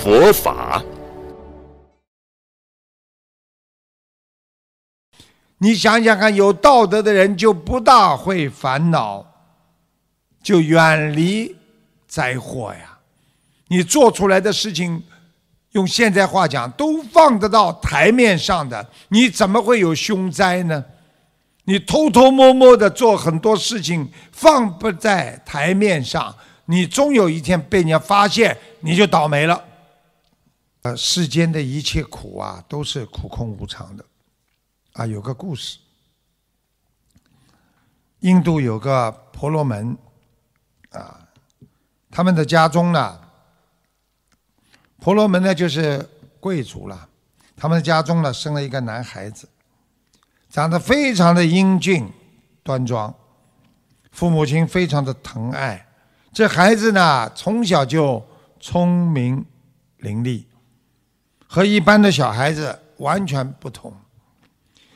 佛法，你想想看，有道德的人就不大会烦恼，就远离灾祸呀。你做出来的事情，用现在话讲，都放得到台面上的，你怎么会有凶灾呢？你偷偷摸摸的做很多事情，放不在台面上，你终有一天被人家发现，你就倒霉了。呃，世间的一切苦啊，都是苦空无常的。啊，有个故事，印度有个婆罗门，啊，他们的家中呢，婆罗门呢就是贵族了，他们家中呢生了一个男孩子，长得非常的英俊端庄，父母亲非常的疼爱，这孩子呢从小就聪明伶俐。和一般的小孩子完全不同，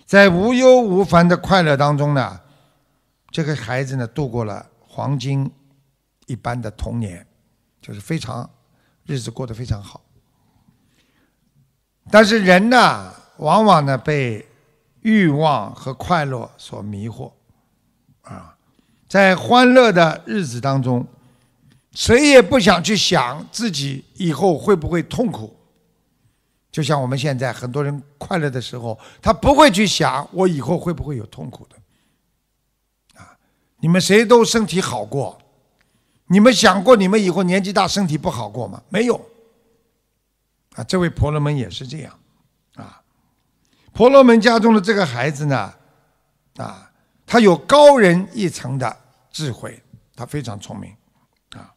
在无忧无烦的快乐当中呢，这个孩子呢度过了黄金一般的童年，就是非常日子过得非常好。但是人呢，往往呢被欲望和快乐所迷惑，啊，在欢乐的日子当中，谁也不想去想自己以后会不会痛苦。就像我们现在很多人快乐的时候，他不会去想我以后会不会有痛苦的。啊，你们谁都身体好过，你们想过你们以后年纪大身体不好过吗？没有。啊，这位婆罗门也是这样。啊，婆罗门家中的这个孩子呢，啊，他有高人一层的智慧，他非常聪明。啊，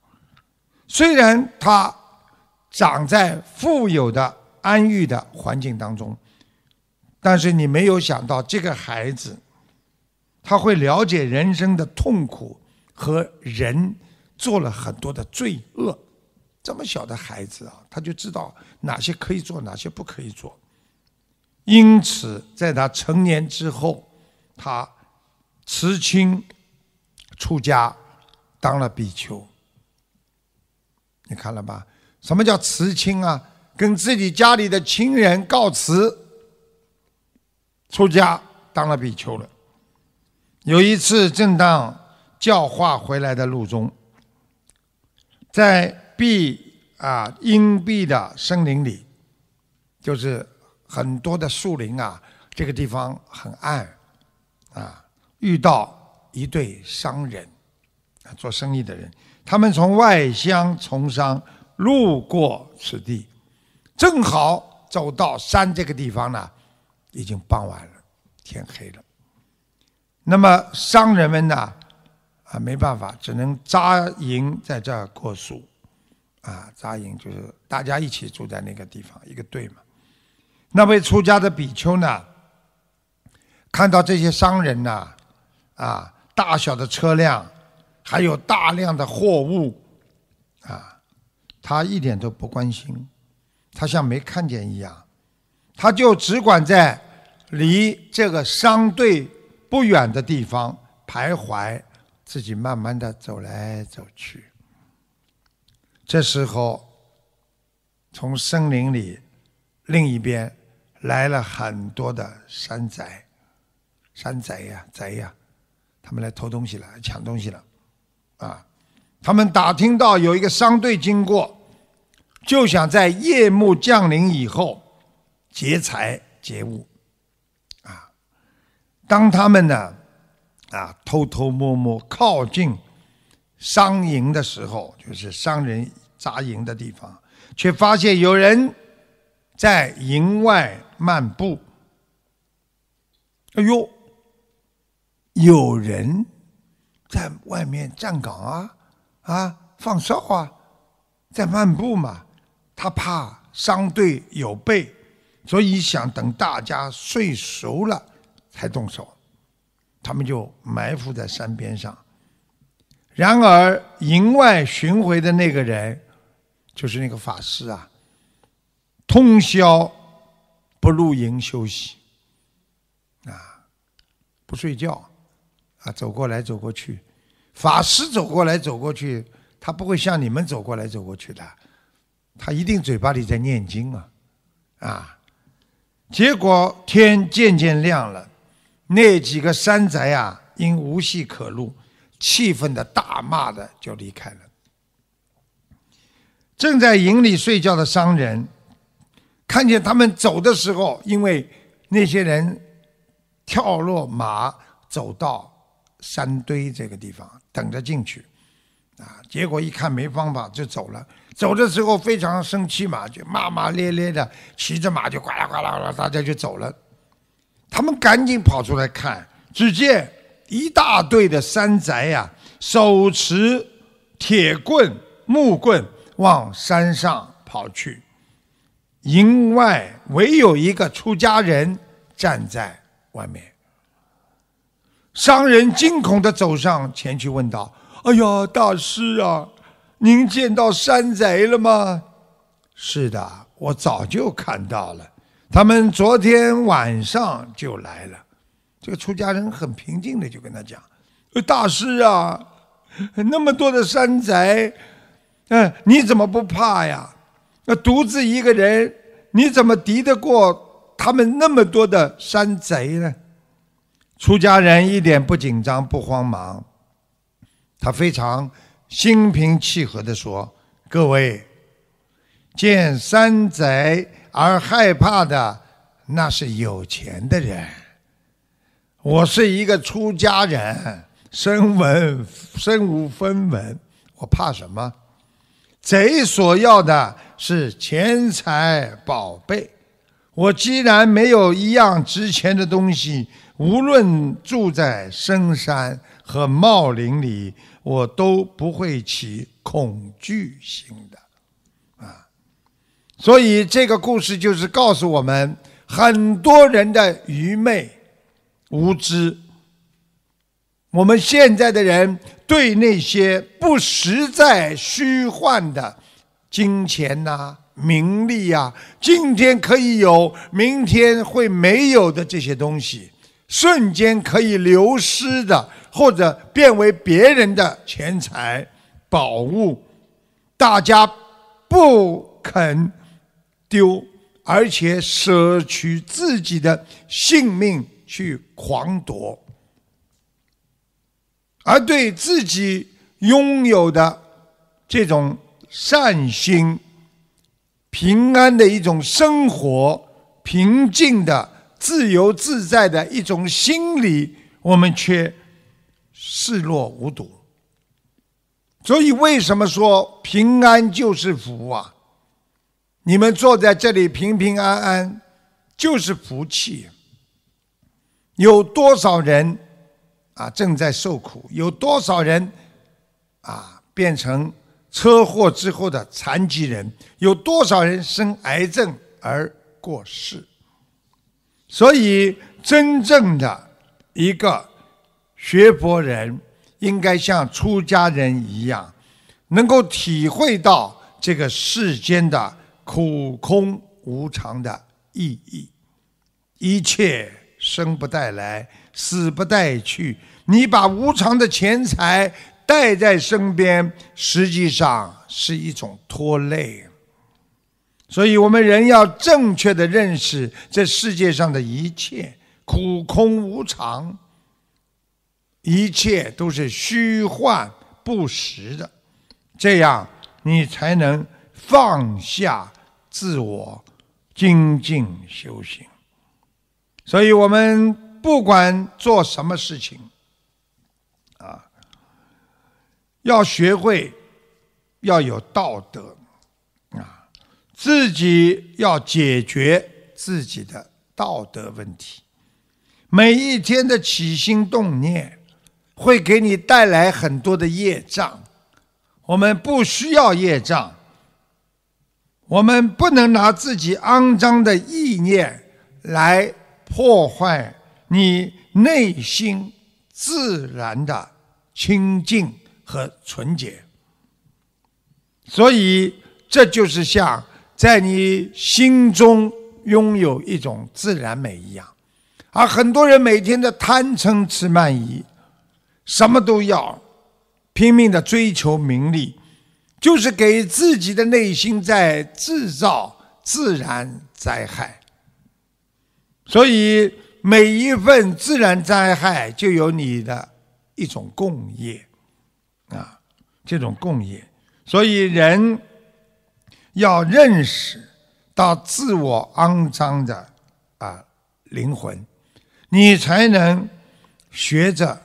虽然他长在富有的。安逸的环境当中，但是你没有想到，这个孩子他会了解人生的痛苦和人做了很多的罪恶。这么小的孩子啊，他就知道哪些可以做，哪些不可以做。因此，在他成年之后，他辞亲出家，当了比丘。你看了吧？什么叫辞亲啊？跟自己家里的亲人告辞，出家当了比丘了。有一次，正当教化回来的路中，在碧啊阴蔽的森林里，就是很多的树林啊，这个地方很暗啊，遇到一对商人啊，做生意的人，他们从外乡从商，路过此地。正好走到山这个地方呢，已经傍晚了，天黑了。那么商人们呢，啊，没办法，只能扎营在这儿过宿，啊，扎营就是大家一起住在那个地方，一个队嘛。那位出家的比丘呢，看到这些商人呢，啊，大小的车辆，还有大量的货物，啊，他一点都不关心。他像没看见一样，他就只管在离这个商队不远的地方徘徊，自己慢慢的走来走去。这时候，从森林里另一边来了很多的山贼，山贼呀，贼呀，他们来偷东西了，抢东西了，啊，他们打听到有一个商队经过。就想在夜幕降临以后劫财劫物，啊！当他们呢啊偷偷摸摸靠近商营的时候，就是商人扎营的地方，却发现有人在营外漫步。哎呦，有人在外面站岗啊啊，放哨啊，在漫步嘛。他怕商队有备，所以想等大家睡熟了才动手。他们就埋伏在山边上。然而营外巡回的那个人，就是那个法师啊，通宵不入营休息，啊，不睡觉，啊，走过来走过去。法师走过来走过去，他不会像你们走过来走过去的，他一定嘴巴里在念经啊，啊。结果天渐渐亮了，那几个山贼啊，因无戏可录。气愤的大骂的就离开了。正在营里睡觉的商人，看见他们走的时候，因为那些人跳落马走到山堆这个地方等着进去，啊，结果一看没方法就走了。走的时候非常生气嘛，就骂骂咧咧的，骑着马就呱啦呱啦呱啦，大家就走了。他们赶紧跑出来看，只见。一大队的山贼呀，手持铁棍、木棍往山上跑去。营外唯有一个出家人站在外面。商人惊恐的走上前去问道：“哎呀，大师啊，您见到山贼了吗？”“是的，我早就看到了，他们昨天晚上就来了。”这个出家人很平静的就跟他讲：“大师啊，那么多的山贼，嗯，你怎么不怕呀？那独自一个人，你怎么敌得过他们那么多的山贼呢？”出家人一点不紧张不慌忙，他非常心平气和的说：“各位，见山贼而害怕的，那是有钱的人。”我是一个出家人，身文身无分文，我怕什么？贼所要的是钱财宝贝，我既然没有一样值钱的东西，无论住在深山和茂林里，我都不会起恐惧心的，啊！所以这个故事就是告诉我们很多人的愚昧。无知，我们现在的人对那些不实在、虚幻的金钱呐、名利呀，今天可以有，明天会没有的这些东西，瞬间可以流失的，或者变为别人的钱财、宝物，大家不肯丢，而且舍取自己的性命。去狂夺，而对自己拥有的这种善心、平安的一种生活、平静的、自由自在的一种心理，我们却视若无睹。所以，为什么说平安就是福啊？你们坐在这里平平安安，就是福气。有多少人啊正在受苦？有多少人啊变成车祸之后的残疾人？有多少人生癌症而过世？所以，真正的一个学佛人，应该像出家人一样，能够体会到这个世间的苦空无常的意义，一切。生不带来，死不带去。你把无常的钱财带在身边，实际上是一种拖累。所以，我们人要正确的认识这世界上的一切苦空无常，一切都是虚幻不实的，这样你才能放下自我，精进修行。所以我们不管做什么事情，啊，要学会要有道德，自己要解决自己的道德问题。每一天的起心动念，会给你带来很多的业障。我们不需要业障，我们不能拿自己肮脏的意念来破坏你内心自然的清净和纯洁。所以，这就是像在你心中拥有一种自然美一样。而很多人每天的贪嗔痴慢疑，什么都要，拼命的追求名利，就是给自己的内心在制造自然灾害。所以每一份自然灾害就有你的一种共业，啊，这种共业。所以人要认识到自我肮脏的啊灵魂。你才能学着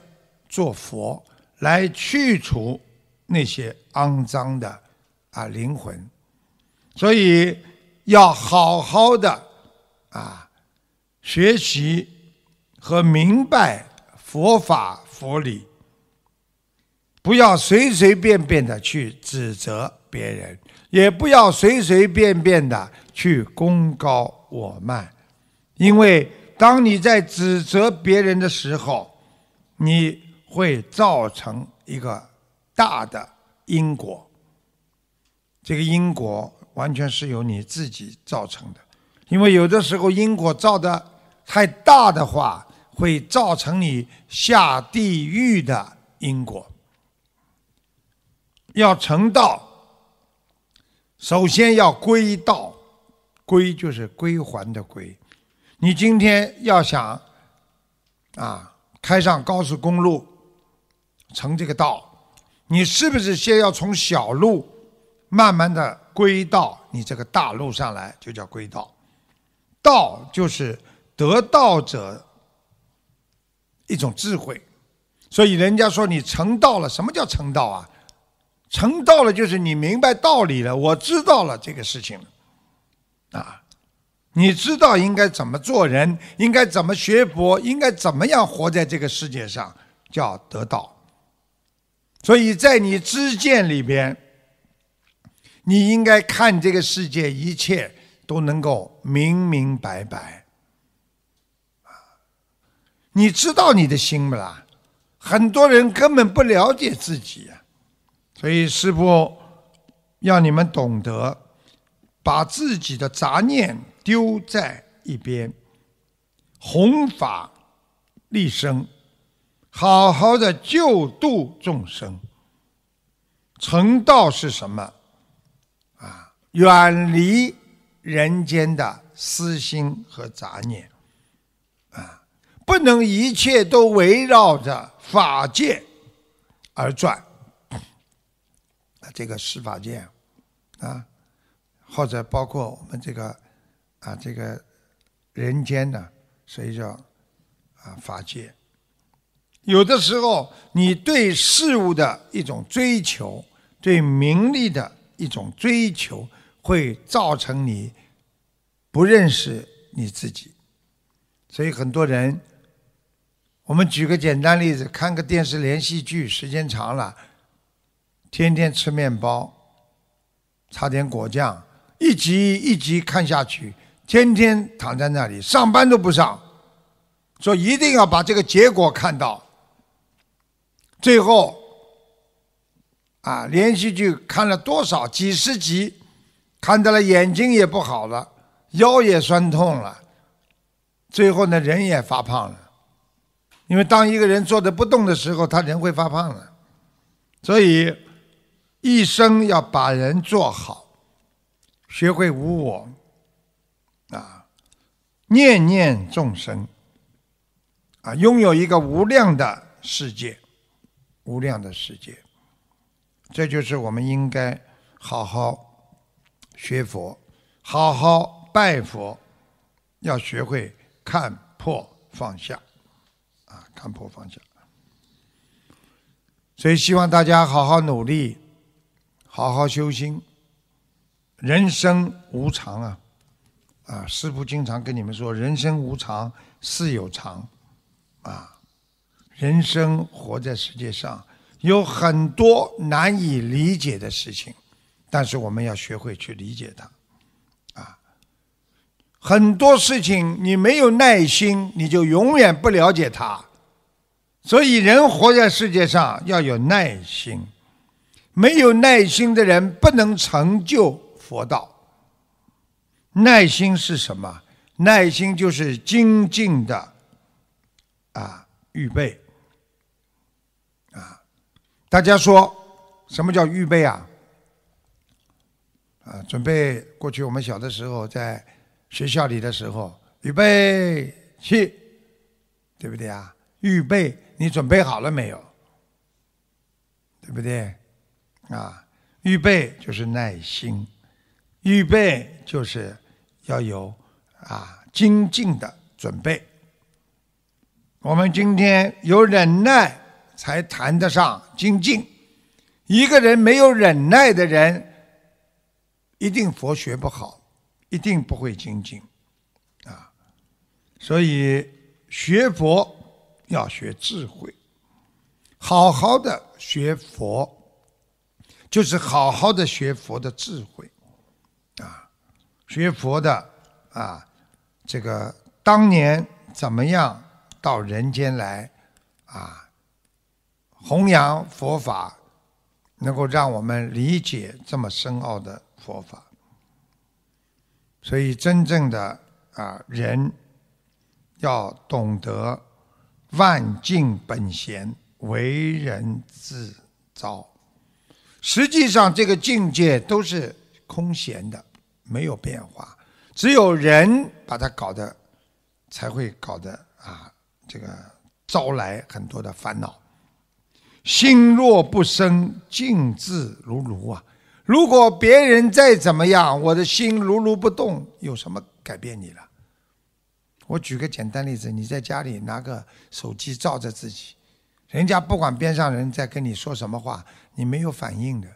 做佛，来去除那些肮脏的啊灵魂。所以要好好的啊学习和明白佛法佛理，不要随随便便的去指责别人，也不要随随便便的去功高我慢，因为。当你在指责别人的时候，你会造成一个大的因果。这个因果完全是由你自己造成的，因为有的时候因果造的太大的话，会造成你下地狱的因果。要成道，首先要归道，归就是归还的归。你今天要想啊开上高速公路，成这个道，你是不是先要从小路慢慢的归到你这个大路上来，就叫归道。道就是得道者一种智慧，所以人家说你成道了，什么叫成道啊？成道了就是你明白道理了，我知道了这个事情了，啊。你知道应该怎么做人，应该怎么学佛，应该怎么样活在这个世界上，叫得道。所以在你知见里边，你应该看这个世界一切都能够明明白白。你知道你的心不啦？很多人根本不了解自己呀，所以师父要你们懂得把自己的杂念。丢在一边，弘法立生，好好的救度众生。成道是什么？啊，远离人间的私心和杂念，啊，不能一切都围绕着法界而转。这个施法界，啊，或者包括我们这个。啊，这个人间呢，所以叫啊法界。有的时候，你对事物的一种追求，对名利的一种追求，会造成你不认识你自己。所以很多人，我们举个简单例子，看个电视连续剧，时间长了，天天吃面包，擦点果酱，一集一集看下去。天天躺在那里，上班都不上，说一定要把这个结果看到。最后，啊，连续剧看了多少几十集，看到了眼睛也不好了，腰也酸痛了，最后呢，人也发胖了。因为当一个人坐着不动的时候，他人会发胖的。所以，一生要把人做好，学会无我。啊，念念众生，啊，拥有一个无量的世界，无量的世界，这就是我们应该好好学佛，好好拜佛，要学会看破放下，啊，看破放下。所以希望大家好好努力，好好修心。人生无常啊。啊，师父经常跟你们说：“人生无常，事有常。”啊，人生活在世界上有很多难以理解的事情，但是我们要学会去理解它。啊很多事情你没有耐心，你就永远不了解它。所以，人活在世界上要有耐心。没有耐心的人不能成就佛道。耐心是什么？耐心就是精进的啊预备啊。大家说什么叫预备啊？啊，准备过去我们小的时候在学校里的时候，预备起，对不对啊？预备。你准备好了没有？对不对？啊，预备就是耐心，预备就是要有啊精进的准备。我们今天有忍耐，才谈得上精进。一个人没有忍耐的人，一定佛学不好，一定不会精进。啊，所以学佛。要学智慧，好好的学佛，就是好好的学佛的智慧，啊，学佛的啊，这个当年怎么样到人间来啊，弘扬佛法，能够让我们理解这么深奥的佛法，所以真正的啊人要懂得。万境本闲，为人自招。实际上，这个境界都是空闲的，没有变化。只有人把它搞得，才会搞得啊，这个招来很多的烦恼。心若不生，静自如如啊！如果别人再怎么样，我的心如如不动，有什么改变你了？我举个简单例子，你在家里拿个手机照着自己，人家不管边上人在跟你说什么话，你没有反应的，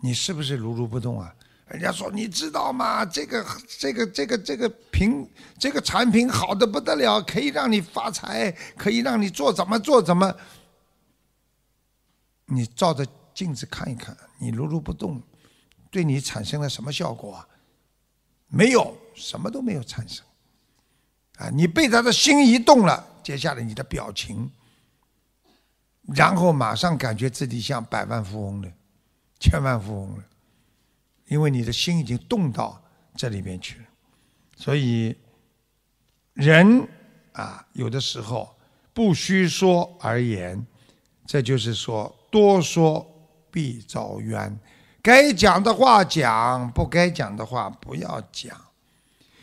你是不是如如不动啊？人家说你知道吗？这个这个这个这个品这个产品好的不得了，可以让你发财，可以让你做怎么做怎么。你照着镜子看一看，你如如不动，对你产生了什么效果啊？没有，什么都没有产生。啊，你被他的心一动了，接下来你的表情，然后马上感觉自己像百万富翁了，千万富翁了，因为你的心已经动到这里面去了。所以，人啊，有的时候不虚说而言，这就是说多说必遭冤，该讲的话讲，不该讲的话不要讲。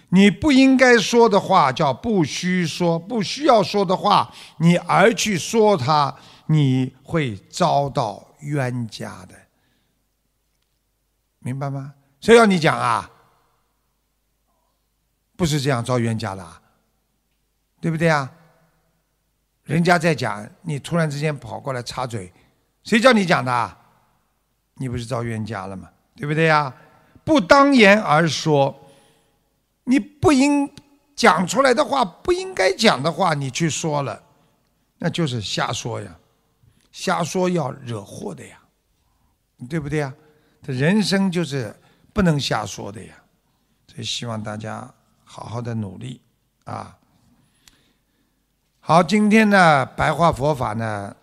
你不应该说的话叫不需说，不需要说的话，你而去说它，你会遭到冤家的，明白吗？谁要你讲啊？不是这样遭冤家的，对不对啊？人家在讲，你突然之间跑过来插嘴，谁叫你讲的？你不是遭冤家了吗？对不对呀？不当言而说。你不应讲出来的话，不应该讲的话，你去说了，那就是瞎说呀！瞎说要惹祸的呀，对不对呀？这人生就是不能瞎说的呀，所以希望大家好好的努力啊！好，今天呢，白话佛法呢，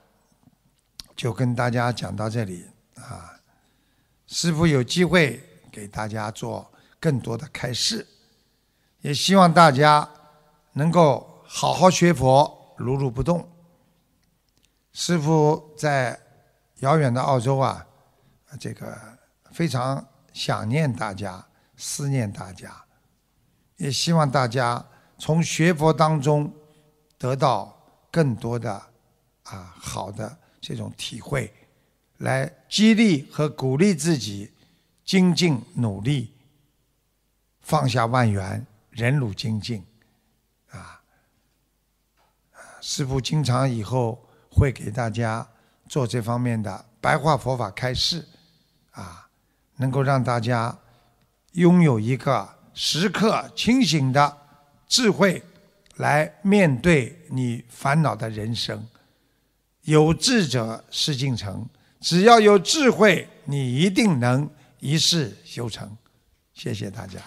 就跟大家讲到这里啊。师傅有机会给大家做更多的开示。也希望大家能够好好学佛，如如不动。师父在遥远的澳洲啊，这个非常想念大家，思念大家。也希望大家从学佛当中得到更多的啊好的这种体会，来激励和鼓励自己精进努力，放下万缘。忍辱精进，啊，师父经常以后会给大家做这方面的白话佛法开示，啊，能够让大家拥有一个时刻清醒的智慧，来面对你烦恼的人生。有智者事竟成，只要有智慧，你一定能一世修成。谢谢大家。